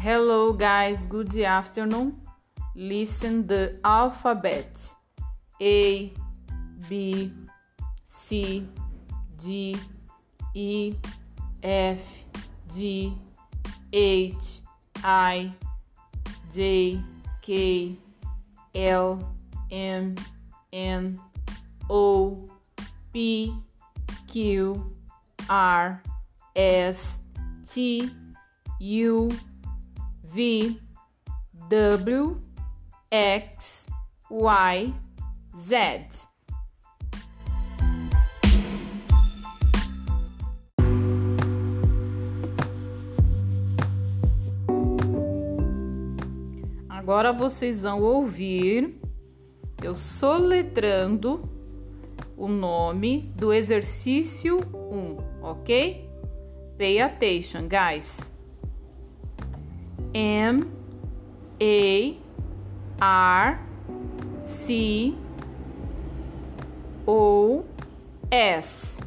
Hello, guys. Good afternoon. Listen the alphabet A, B, C, D, E, F, G, H, I, J, K, L, M, N, O, P, Q, R, S, T, U, V, W, X, Y, Z. Agora vocês vão ouvir eu soletrando o nome do exercício 1, ok? Pay attention, guys. M A R C O S